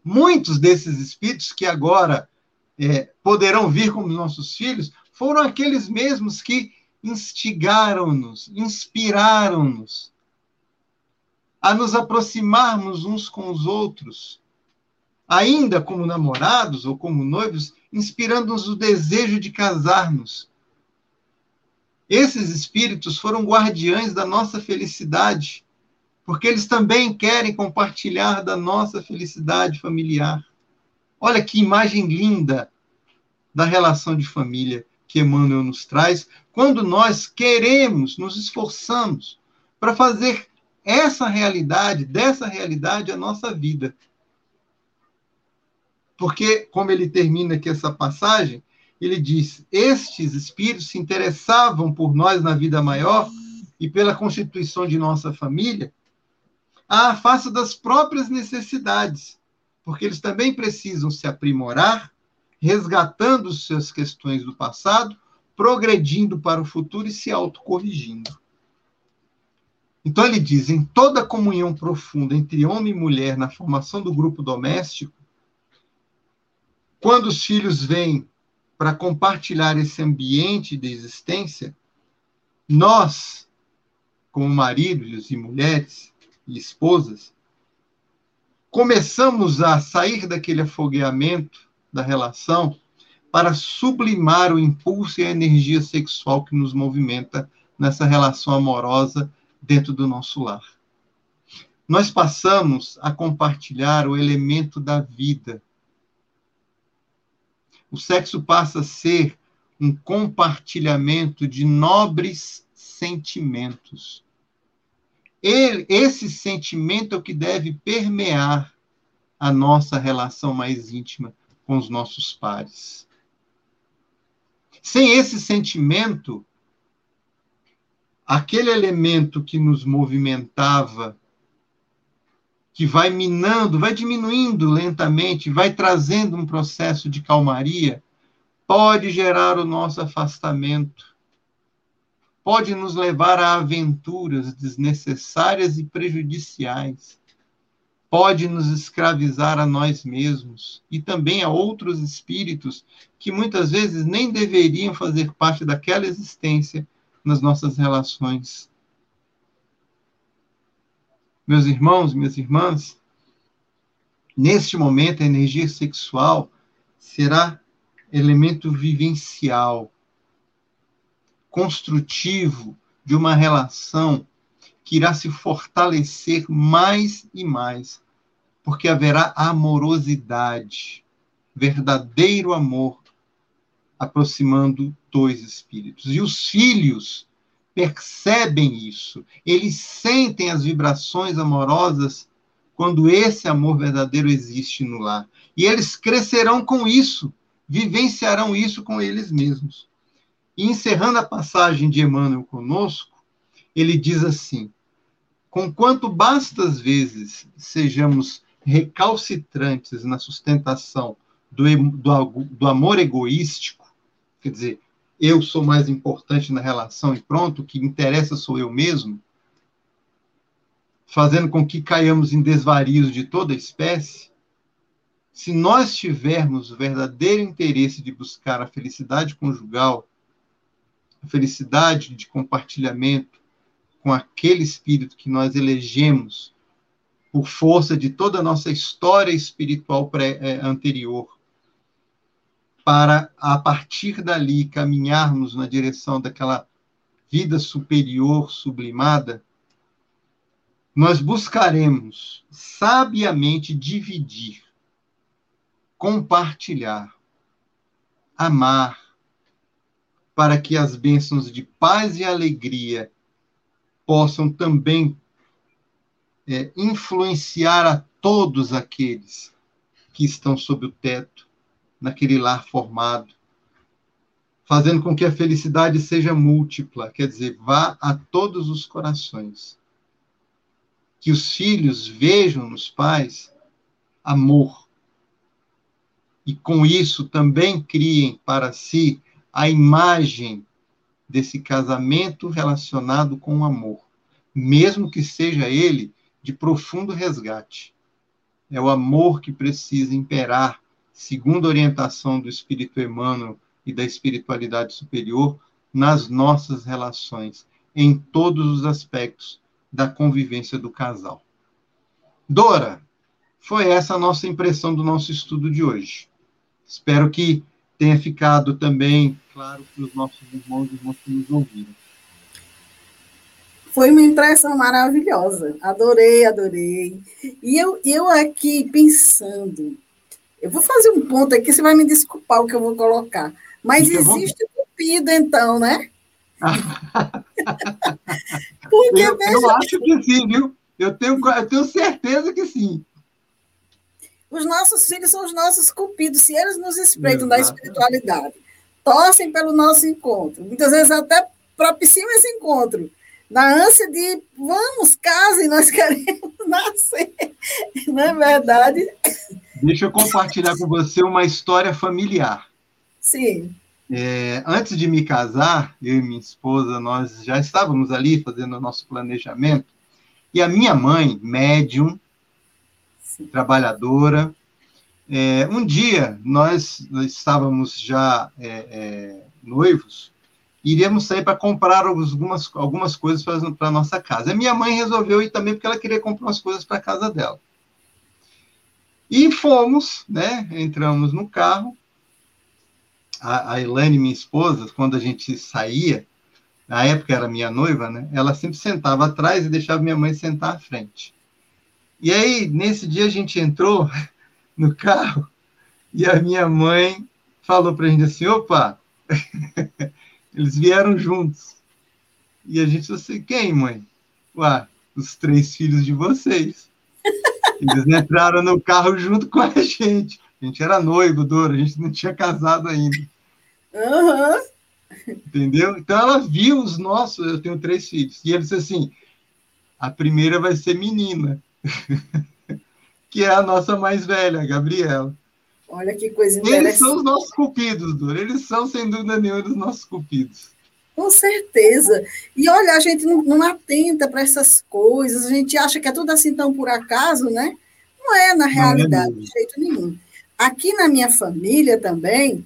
Muitos desses espíritos que agora é, poderão vir como nossos filhos foram aqueles mesmos que instigaram-nos, inspiraram-nos a nos aproximarmos uns com os outros, ainda como namorados ou como noivos, inspirando-nos o desejo de casarmos. Esses espíritos foram guardiães da nossa felicidade porque eles também querem compartilhar da nossa felicidade familiar. Olha que imagem linda da relação de família que Emmanuel nos traz, quando nós queremos, nos esforçamos para fazer essa realidade, dessa realidade, a nossa vida. Porque, como ele termina aqui essa passagem, ele diz: Estes espíritos se interessavam por nós na vida maior e pela constituição de nossa família, à face das próprias necessidades, porque eles também precisam se aprimorar, resgatando suas questões do passado, progredindo para o futuro e se autocorrigindo. Então ele diz: em toda comunhão profunda entre homem e mulher na formação do grupo doméstico, quando os filhos vêm para compartilhar esse ambiente de existência, nós, como maridos e mulheres e esposas, começamos a sair daquele afogueamento da relação para sublimar o impulso e a energia sexual que nos movimenta nessa relação amorosa dentro do nosso lar. Nós passamos a compartilhar o elemento da vida, o sexo passa a ser um compartilhamento de nobres sentimentos. Ele, esse sentimento é o que deve permear a nossa relação mais íntima com os nossos pares. Sem esse sentimento, aquele elemento que nos movimentava que vai minando, vai diminuindo lentamente, vai trazendo um processo de calmaria, pode gerar o nosso afastamento, pode nos levar a aventuras desnecessárias e prejudiciais, pode nos escravizar a nós mesmos e também a outros espíritos que muitas vezes nem deveriam fazer parte daquela existência nas nossas relações. Meus irmãos, minhas irmãs, neste momento a energia sexual será elemento vivencial, construtivo de uma relação que irá se fortalecer mais e mais, porque haverá amorosidade, verdadeiro amor aproximando dois espíritos. E os filhos percebem isso, eles sentem as vibrações amorosas quando esse amor verdadeiro existe no lar. E eles crescerão com isso, vivenciarão isso com eles mesmos. E encerrando a passagem de Emmanuel conosco, ele diz assim: Conquanto bastas vezes sejamos recalcitrantes na sustentação do, do, do amor egoístico, quer dizer, eu sou mais importante na relação e pronto, o que interessa sou eu mesmo, fazendo com que caiamos em desvarios de toda espécie, se nós tivermos o verdadeiro interesse de buscar a felicidade conjugal, a felicidade de compartilhamento com aquele espírito que nós elegemos por força de toda a nossa história espiritual pré, é, anterior, para, a partir dali, caminharmos na direção daquela vida superior, sublimada, nós buscaremos sabiamente dividir, compartilhar, amar, para que as bênçãos de paz e alegria possam também é, influenciar a todos aqueles que estão sob o teto naquele lar formado, fazendo com que a felicidade seja múltipla, quer dizer, vá a todos os corações. Que os filhos vejam nos pais amor. E com isso também criem para si a imagem desse casamento relacionado com o amor, mesmo que seja ele de profundo resgate. É o amor que precisa imperar segundo a orientação do Espírito Emmanuel e da espiritualidade superior, nas nossas relações, em todos os aspectos da convivência do casal. Dora, foi essa a nossa impressão do nosso estudo de hoje. Espero que tenha ficado também claro para os nossos irmãos e irmãs que nos ouviram. Foi uma impressão maravilhosa. Adorei, adorei. E eu, eu aqui pensando, eu vou fazer um ponto aqui, você vai me desculpar o que eu vou colocar. Mas existe cupido, então, né? Porque, eu, eu acho que sim, viu? Eu tenho, eu tenho certeza que sim. Os nossos filhos são os nossos cupidos. Se eles nos espreitam da espiritualidade, torcem pelo nosso encontro, muitas vezes até propiciam esse encontro, na ânsia de vamos, casem, nós queremos nascer. Não é verdade? Deixa eu compartilhar com você uma história familiar. Sim. É, antes de me casar, eu e minha esposa, nós já estávamos ali fazendo o nosso planejamento, e a minha mãe, médium, Sim. trabalhadora, é, um dia nós, nós estávamos já é, é noivos, iríamos sair para comprar algumas, algumas coisas para a nossa casa. A minha mãe resolveu ir também porque ela queria comprar umas coisas para a casa dela. E fomos, né? Entramos no carro, a, a Elaine, minha esposa, quando a gente saía, na época era minha noiva, né? Ela sempre sentava atrás e deixava minha mãe sentar à frente. E aí, nesse dia, a gente entrou no carro e a minha mãe falou para a gente assim: opa, eles vieram juntos. E a gente assim: quem, mãe? Ué, os três filhos de vocês. Eles entraram no carro junto com a gente. A gente era noivo, Dora, a gente não tinha casado ainda. Uhum. Entendeu? Então ela viu os nossos, eu tenho três filhos, e ele disse assim: a primeira vai ser menina, que é a nossa mais velha, a Gabriela. Olha que coisa interessante. Eles são os nossos cupidos, Dora. Eles são, sem dúvida nenhuma, os nossos cupidos. Com certeza. E olha, a gente não, não atenta para essas coisas, a gente acha que é tudo assim tão por acaso, né? Não é na realidade, é de jeito nenhum. Aqui na minha família também,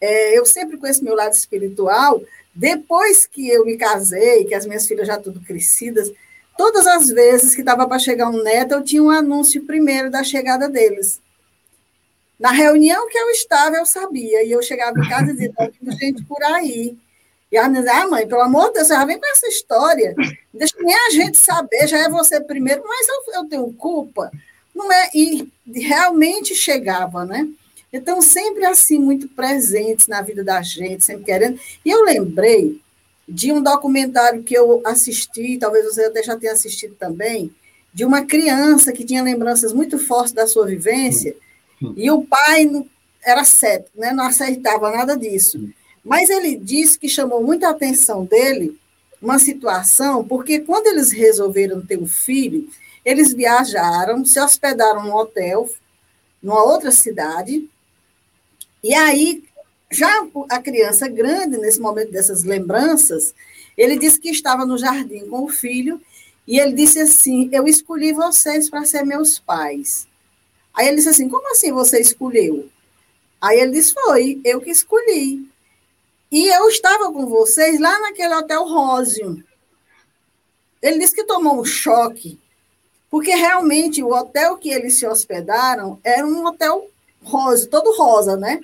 é, eu sempre com esse meu lado espiritual, depois que eu me casei, que as minhas filhas já tudo crescidas, todas as vezes que estava para chegar um neto, eu tinha um anúncio primeiro da chegada deles. Na reunião que eu estava, eu sabia, e eu chegava em casa e dizia, está vindo gente por aí. E ela dizia, ah, mãe, pelo amor de Deus, já vem com essa história. Deixa nem a gente saber, já é você primeiro, mas eu, eu tenho culpa. Não é? E realmente chegava, né? Então, sempre assim, muito presentes na vida da gente, sempre querendo. E eu lembrei de um documentário que eu assisti, talvez você até já tenha assistido também, de uma criança que tinha lembranças muito fortes da sua vivência, e o pai era cético, né? não aceitava nada disso. Mas ele disse que chamou muita atenção dele uma situação, porque quando eles resolveram ter um filho, eles viajaram, se hospedaram num hotel, numa outra cidade, e aí, já a criança grande, nesse momento dessas lembranças, ele disse que estava no jardim com o filho, e ele disse assim: Eu escolhi vocês para ser meus pais. Aí ele disse assim: Como assim você escolheu? Aí ele disse: Foi, eu que escolhi. E eu estava com vocês lá naquele hotel Rósio. Ele disse que tomou um choque, porque realmente o hotel que eles se hospedaram era um hotel rosa, todo rosa, né?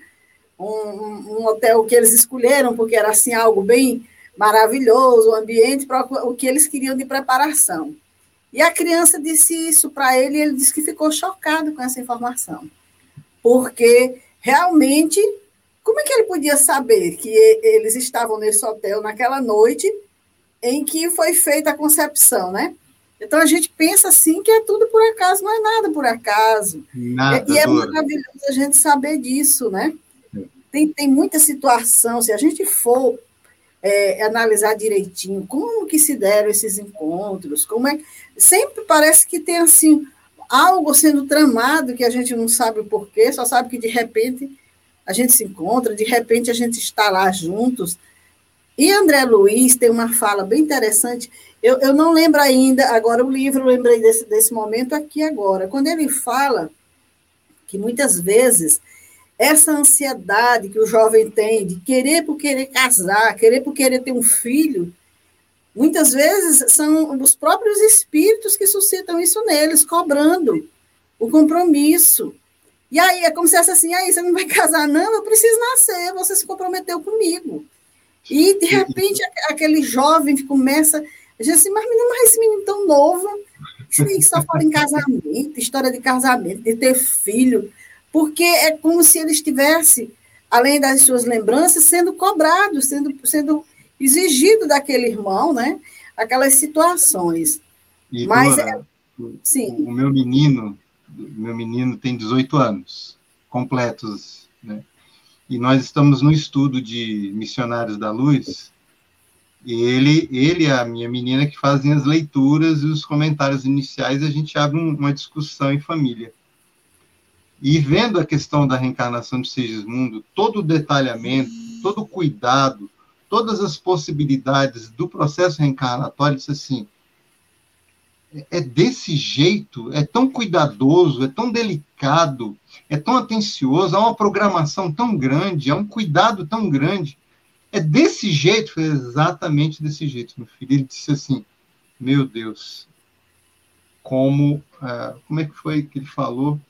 Um, um, hotel que eles escolheram porque era assim algo bem maravilhoso, o ambiente o que eles queriam de preparação. E a criança disse isso para ele e ele disse que ficou chocado com essa informação, porque realmente como é que ele podia saber que eles estavam nesse hotel naquela noite em que foi feita a concepção, né? Então a gente pensa assim que é tudo por acaso, não é nada por acaso. Nada, e é maravilhoso a gente saber disso, né? Tem, tem muita situação, se a gente for é, analisar direitinho como que se deram esses encontros, como é sempre parece que tem assim algo sendo tramado que a gente não sabe o porquê, só sabe que de repente a gente se encontra, de repente a gente está lá juntos. E André Luiz tem uma fala bem interessante. Eu, eu não lembro ainda, agora o livro, lembrei desse, desse momento aqui agora. Quando ele fala que muitas vezes essa ansiedade que o jovem tem de querer por querer casar, querer por querer ter um filho, muitas vezes são os próprios espíritos que suscitam isso neles, cobrando o compromisso, e aí é como se fosse assim, aí você não vai casar, não, eu preciso nascer, você se comprometeu comigo. E, de repente, aquele jovem começa a dizer assim, mas menino, mas esse menino tão novo, que só fala em casamento, história de casamento, de ter filho, porque é como se ele estivesse, além das suas lembranças, sendo cobrado, sendo, sendo exigido daquele irmão, né? Aquelas situações. E, mas Dora, é, sim. o meu menino, meu menino tem 18 anos, completos, né? E nós estamos no estudo de Missionários da Luz, e ele, ele e a minha menina que fazem as leituras e os comentários iniciais, a gente abre um, uma discussão em família. E vendo a questão da reencarnação de Sigismundo, todo o detalhamento, todo o cuidado, todas as possibilidades do processo reencarnatório, disse assim, é desse jeito, é tão cuidadoso, é tão delicado, é tão atencioso, há uma programação tão grande, há um cuidado tão grande. É desse jeito, foi exatamente desse jeito, meu filho. Ele disse assim: Meu Deus, como, uh, como é que foi que ele falou?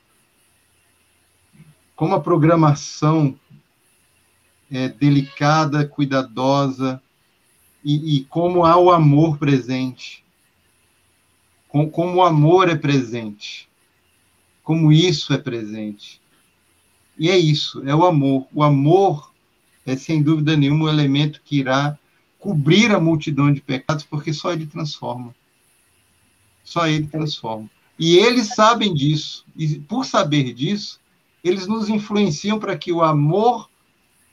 Como a programação é delicada, cuidadosa, e, e como há o amor presente com, como o amor é presente, como isso é presente. E é isso, é o amor. O amor é, sem dúvida nenhuma, o elemento que irá cobrir a multidão de pecados, porque só ele transforma. Só ele transforma. E eles sabem disso, e por saber disso, eles nos influenciam para que o amor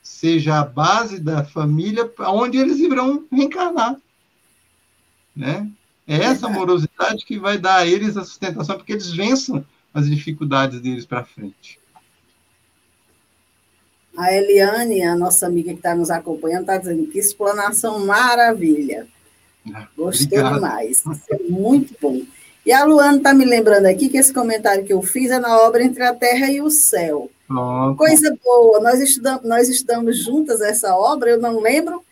seja a base da família, onde eles irão reencarnar. Né? É essa amorosidade que vai dar a eles a sustentação, porque eles vençam as dificuldades deles para frente. A Eliane, a nossa amiga que está nos acompanhando, está dizendo que explanação maravilha. Gostei Obrigado. demais. Isso é muito bom. E a Luana está me lembrando aqui que esse comentário que eu fiz é na obra Entre a Terra e o Céu. Oh, Coisa boa. Nós estudamos, nós estudamos juntas essa obra, eu não lembro,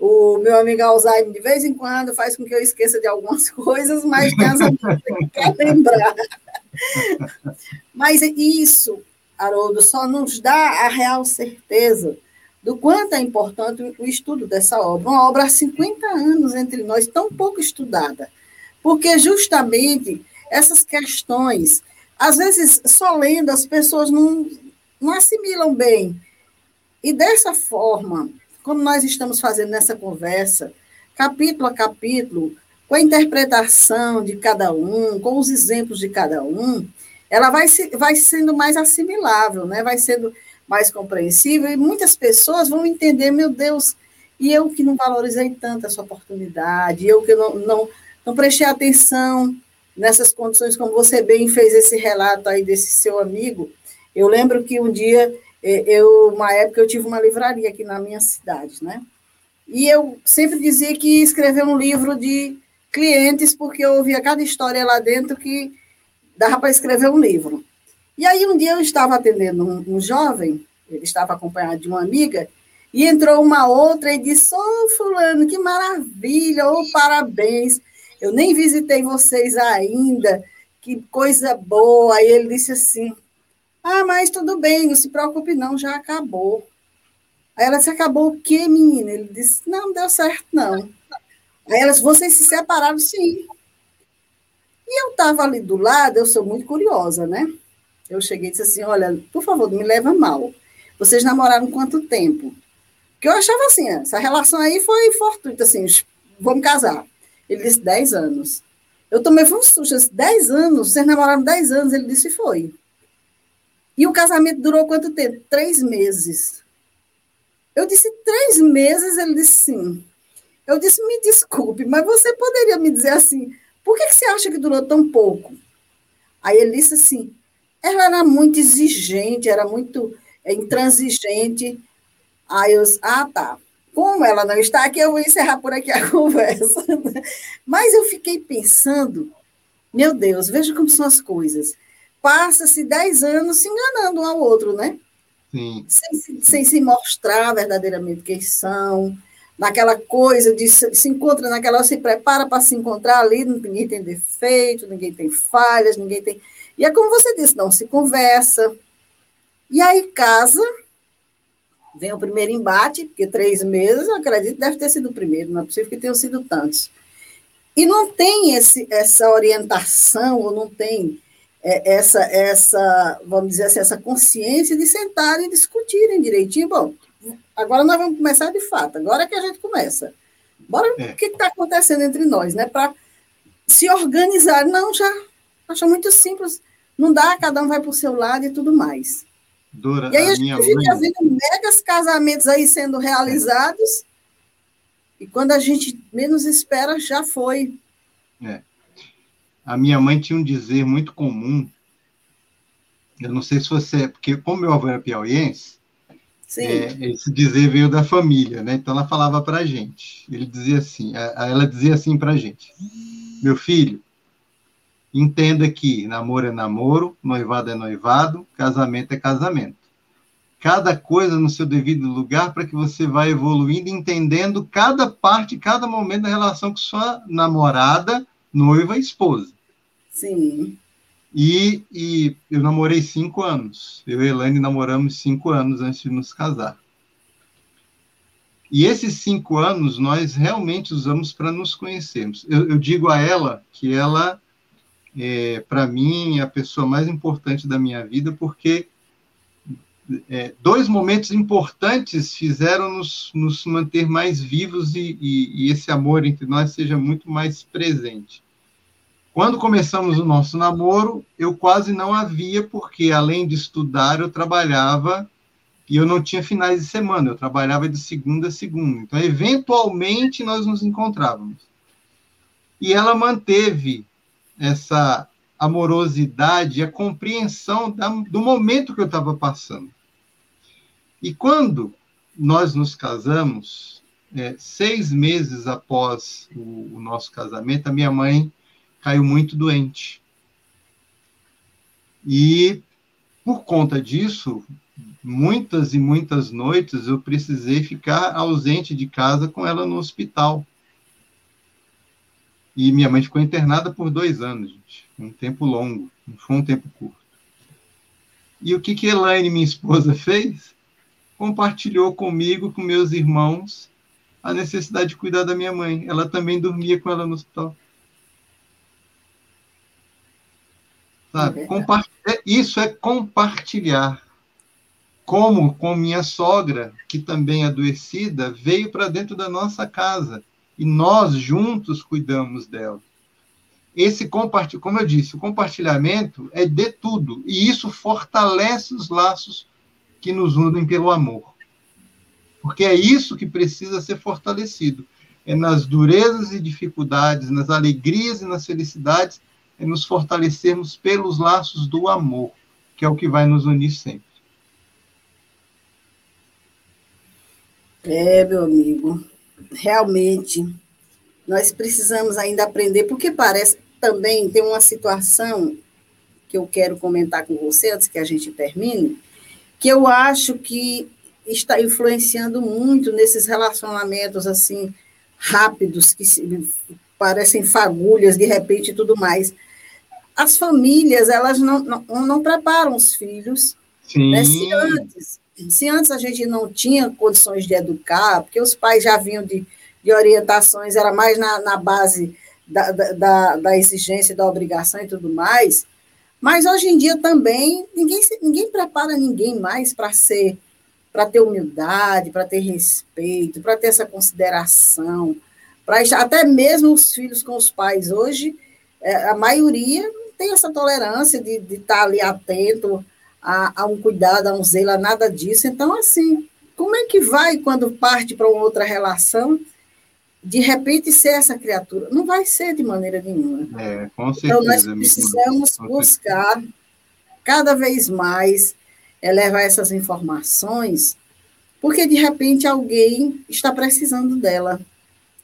o meu amigo Alzheimer, de vez em quando, faz com que eu esqueça de algumas coisas, mas tem as que quer lembrar. mas isso, Haroldo, só nos dá a real certeza do quanto é importante o estudo dessa obra. Uma obra há 50 anos entre nós, tão pouco estudada. Porque justamente essas questões, às vezes, só lendo, as pessoas não, não assimilam bem. E dessa forma, como nós estamos fazendo nessa conversa, capítulo a capítulo, com a interpretação de cada um, com os exemplos de cada um, ela vai, se, vai sendo mais assimilável, né? vai sendo mais compreensível, e muitas pessoas vão entender, meu Deus, e eu que não valorizei tanto essa oportunidade, eu que não, não, não prestei atenção nessas condições, como você bem fez esse relato aí desse seu amigo. Eu lembro que um dia é, eu, uma época, eu tive uma livraria aqui na minha cidade, né? E eu sempre dizia que escrever um livro de clientes, porque eu ouvia cada história lá dentro que dava para escrever um livro. E aí, um dia, eu estava atendendo um, um jovem, ele estava acompanhado de uma amiga, e entrou uma outra e disse: Ô, oh, Fulano, que maravilha, ô, oh, parabéns. Eu nem visitei vocês ainda, que coisa boa. Aí ele disse assim: ah, mas tudo bem, não se preocupe não, já acabou. Aí ela disse, acabou o quê, menina? Ele disse, não, não deu certo, não. Aí ela disse, vocês se separaram, sim. E eu estava ali do lado, eu sou muito curiosa, né? Eu cheguei e disse assim, olha, por favor, não me leva mal. Vocês namoraram quanto tempo? Porque eu achava assim, essa relação aí foi fortuita, assim, vamos casar. Ele disse, 10 anos. Eu tomei um susto, 10 anos? Vocês namoraram 10 anos? Ele disse, foi. E o casamento durou quanto tempo? Três meses. Eu disse, três meses? Ele disse, sim. Eu disse, me desculpe, mas você poderia me dizer assim, por que, que você acha que durou tão pouco? Aí ele disse assim, ela era muito exigente, era muito é, intransigente. Aí eu disse, ah, tá. Como ela não está aqui, eu vou encerrar por aqui a conversa. Mas eu fiquei pensando, meu Deus, veja como são as coisas passa-se dez anos se enganando um ao outro, né? Sim. Sem, sem se mostrar verdadeiramente quem são, naquela coisa de se, se encontra naquela, se prepara para se encontrar ali, ninguém tem defeito, ninguém tem falhas, ninguém tem. E é como você disse, não se conversa. E aí casa, vem o primeiro embate, porque três meses, eu acredito, deve ter sido o primeiro, não é possível que tenham sido tantos. E não tem esse, essa orientação, ou não tem é, essa, essa, vamos dizer assim, essa consciência de sentarem e discutirem direitinho. Bom, agora nós vamos começar de fato, agora é que a gente começa. Bora, é. o que está acontecendo entre nós, né? Para se organizar. Não, já acho muito simples. não dá, cada um vai para o seu lado e tudo mais. Dora, e aí a, a gente fica mãe... vendo megas casamentos aí sendo realizados, e quando a gente menos espera, já foi. É. A minha mãe tinha um dizer muito comum, eu não sei se você, porque como meu avô era piauiense, é, esse dizer veio da família, né? Então ela falava para a gente. Ele dizia assim, ela dizia assim para a gente: meu filho, entenda que namoro é namoro, noivado é noivado, casamento é casamento. Cada coisa no seu devido lugar para que você vá evoluindo, entendendo cada parte, cada momento da relação com sua namorada, noiva e esposa. Sim. E, e eu namorei cinco anos. Eu e Elaine namoramos cinco anos antes de nos casar. E esses cinco anos nós realmente usamos para nos conhecermos. Eu, eu, digo a ela que ela, é, para mim, é a pessoa mais importante da minha vida, porque é, dois momentos importantes fizeram nos, nos manter mais vivos e, e, e esse amor entre nós seja muito mais presente. Quando começamos o nosso namoro, eu quase não havia, porque além de estudar, eu trabalhava e eu não tinha finais de semana, eu trabalhava de segunda a segunda. Então, eventualmente, nós nos encontrávamos. E ela manteve essa amorosidade, a compreensão da, do momento que eu estava passando. E quando nós nos casamos, é, seis meses após o, o nosso casamento, a minha mãe caiu muito doente. E por conta disso, muitas e muitas noites eu precisei ficar ausente de casa com ela no hospital. E minha mãe ficou internada por dois anos, gente. Um tempo longo, não foi um tempo curto. E o que, que Elaine, minha esposa, fez? Compartilhou comigo, com meus irmãos, a necessidade de cuidar da minha mãe. Ela também dormia com ela no hospital. Sabe? É é, isso é compartilhar. Como com minha sogra, que também é adoecida, veio para dentro da nossa casa e nós juntos cuidamos dela. Esse compartilhamento, como eu disse, o compartilhamento é de tudo e isso fortalece os laços que nos unem pelo amor. Porque é isso que precisa ser fortalecido. É nas durezas e dificuldades, nas alegrias e nas felicidades é nos fortalecermos pelos laços do amor, que é o que vai nos unir sempre. É, meu amigo, realmente nós precisamos ainda aprender, porque parece também tem uma situação que eu quero comentar com você antes que a gente termine, que eu acho que está influenciando muito nesses relacionamentos assim rápidos que parecem fagulhas de repente e tudo mais as famílias elas não, não, não preparam os filhos. Né? Se, antes, se antes a gente não tinha condições de educar, porque os pais já vinham de, de orientações, era mais na, na base da, da, da exigência, da obrigação e tudo mais, mas hoje em dia também ninguém, ninguém prepara ninguém mais para ser, para ter humildade, para ter respeito, para ter essa consideração, para até mesmo os filhos com os pais hoje, é, a maioria tem essa tolerância de, de estar tá ali atento a, a, um cuidado, a um zelo, a nada disso. Então, assim, como é que vai quando parte para uma outra relação, de repente ser essa criatura? Não vai ser de maneira nenhuma. É, com certeza. Então, nós precisamos buscar cada vez mais levar essas informações, porque de repente alguém está precisando dela.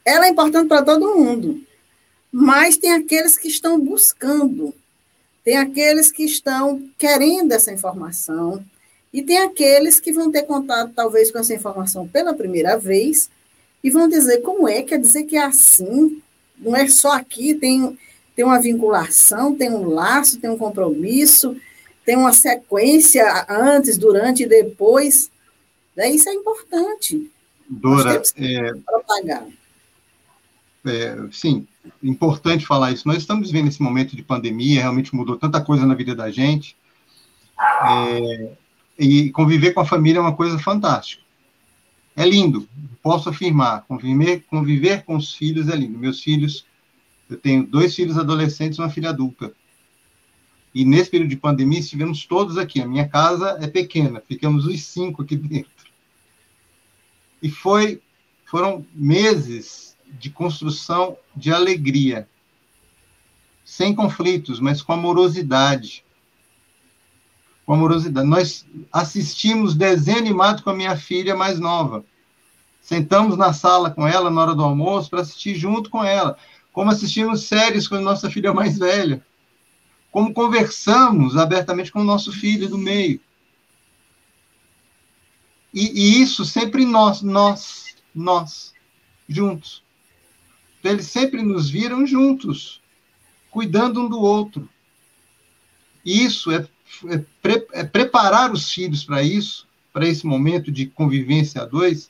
Ela é importante para todo mundo, mas tem aqueles que estão buscando tem aqueles que estão querendo essa informação e tem aqueles que vão ter contato, talvez, com essa informação pela primeira vez e vão dizer como é, quer dizer que é assim, não é só aqui, tem, tem uma vinculação, tem um laço, tem um compromisso, tem uma sequência antes, durante e depois. Né? Isso é importante. Dora, é, propagar. É, sim, importante falar isso. Nós estamos vivendo esse momento de pandemia, realmente mudou tanta coisa na vida da gente. É, e conviver com a família é uma coisa fantástica. É lindo, posso afirmar. Conviver, conviver com os filhos é lindo. Meus filhos, eu tenho dois filhos adolescentes e uma filha adulta. E nesse período de pandemia estivemos todos aqui. A minha casa é pequena, ficamos os cinco aqui dentro. E foi, foram meses de construção de alegria, sem conflitos, mas com amorosidade. Com amorosidade. Nós assistimos desenho animado com a minha filha mais nova. Sentamos na sala com ela na hora do almoço para assistir junto com ela. Como assistimos séries com a nossa filha mais velha. Como conversamos abertamente com o nosso filho do meio. E, e isso sempre nós, nós, nós, juntos. Então, eles sempre nos viram juntos, cuidando um do outro. Isso é, é, pre, é preparar os filhos para isso, para esse momento de convivência a dois,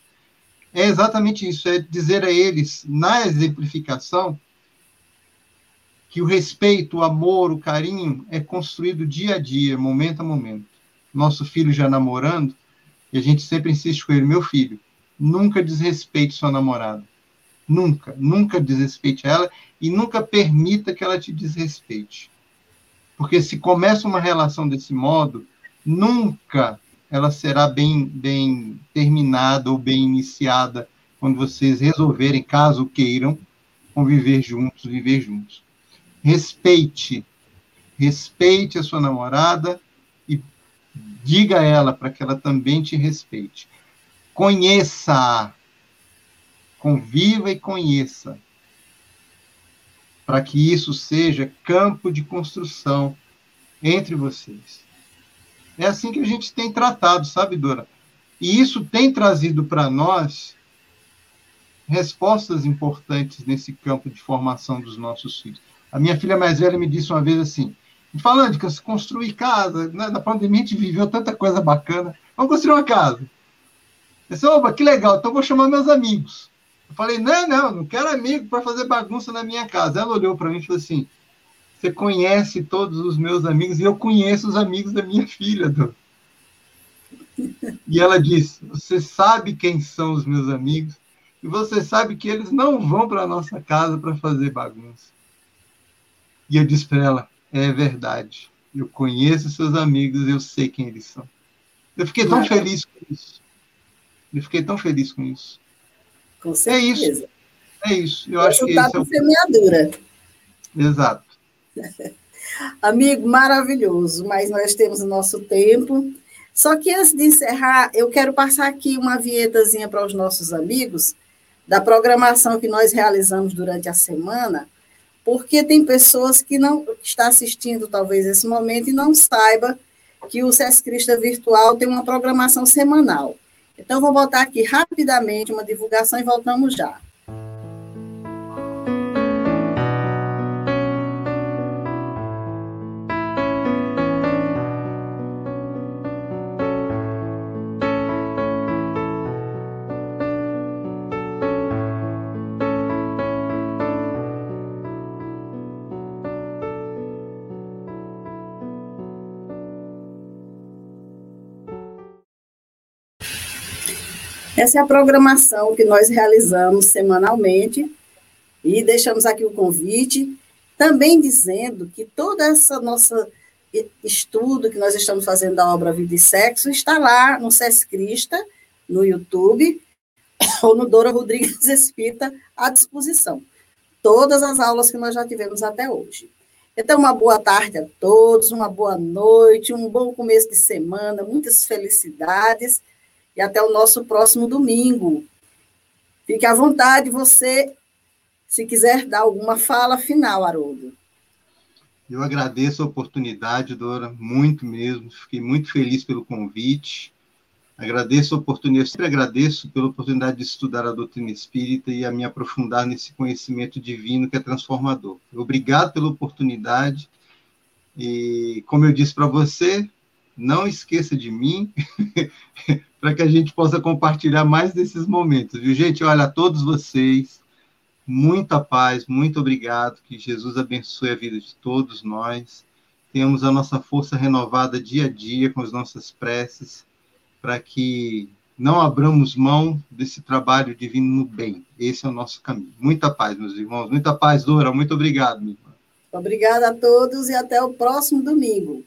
é exatamente isso, é dizer a eles, na exemplificação, que o respeito, o amor, o carinho é construído dia a dia, momento a momento. Nosso filho já namorando, e a gente sempre insiste com ele, meu filho, nunca desrespeite sua namorada. Nunca, nunca desrespeite ela e nunca permita que ela te desrespeite. Porque se começa uma relação desse modo, nunca ela será bem, bem terminada ou bem iniciada quando vocês resolverem, caso queiram, conviver juntos, viver juntos. Respeite, respeite a sua namorada e diga a ela para que ela também te respeite. Conheça, conviva e conheça, para que isso seja campo de construção entre vocês. É assim que a gente tem tratado, sabe, Dora? E isso tem trazido para nós respostas importantes nesse campo de formação dos nossos filhos. A minha filha mais velha me disse uma vez assim: falando se construir casa, né, na pandemia a gente viveu tanta coisa bacana, vamos construir uma casa. Eu disse, opa, que legal, então vou chamar meus amigos. Eu falei, não, não, não quero amigo para fazer bagunça na minha casa. Ela olhou para mim e falou assim: você conhece todos os meus amigos e eu conheço os amigos da minha filha. E ela disse: Você sabe quem são os meus amigos e você sabe que eles não vão para a nossa casa para fazer bagunça. E eu disse para ela: É verdade. Eu conheço seus amigos, eu sei quem eles são. Eu fiquei tão feliz com isso. Eu fiquei tão feliz com isso. Com certeza. É isso. É isso. Eu acho que esse é o... semeadura. Exato. Amigo, maravilhoso, mas nós temos o nosso tempo. Só que antes de encerrar, eu quero passar aqui uma vinhetazinha para os nossos amigos da programação que nós realizamos durante a semana, porque tem pessoas que não está assistindo talvez esse momento e não saiba que o Sescrista Virtual tem uma programação semanal. Então, vou botar aqui rapidamente uma divulgação e voltamos já. Essa é a programação que nós realizamos semanalmente e deixamos aqui o convite, também dizendo que todo esse nosso estudo que nós estamos fazendo da obra Vida e Sexo está lá no Sescrista, no YouTube, ou no Dora Rodrigues Espírita, à disposição. Todas as aulas que nós já tivemos até hoje. Então, uma boa tarde a todos, uma boa noite, um bom começo de semana, muitas felicidades e até o nosso próximo domingo. Fique à vontade, você, se quiser dar alguma fala final, Haroldo. Eu agradeço a oportunidade, Dora, muito mesmo. Fiquei muito feliz pelo convite. Agradeço a oportunidade, sempre agradeço pela oportunidade de estudar a doutrina espírita e a me aprofundar nesse conhecimento divino que é transformador. Obrigado pela oportunidade. E, como eu disse para você, não esqueça de mim, para que a gente possa compartilhar mais desses momentos, viu, gente? Olha, a todos vocês, muita paz, muito obrigado, que Jesus abençoe a vida de todos nós, tenhamos a nossa força renovada dia a dia com as nossas preces, para que não abramos mão desse trabalho divino no bem. Esse é o nosso caminho. Muita paz, meus irmãos, muita paz, Dora, muito obrigado, minha irmã. Obrigada a todos e até o próximo domingo.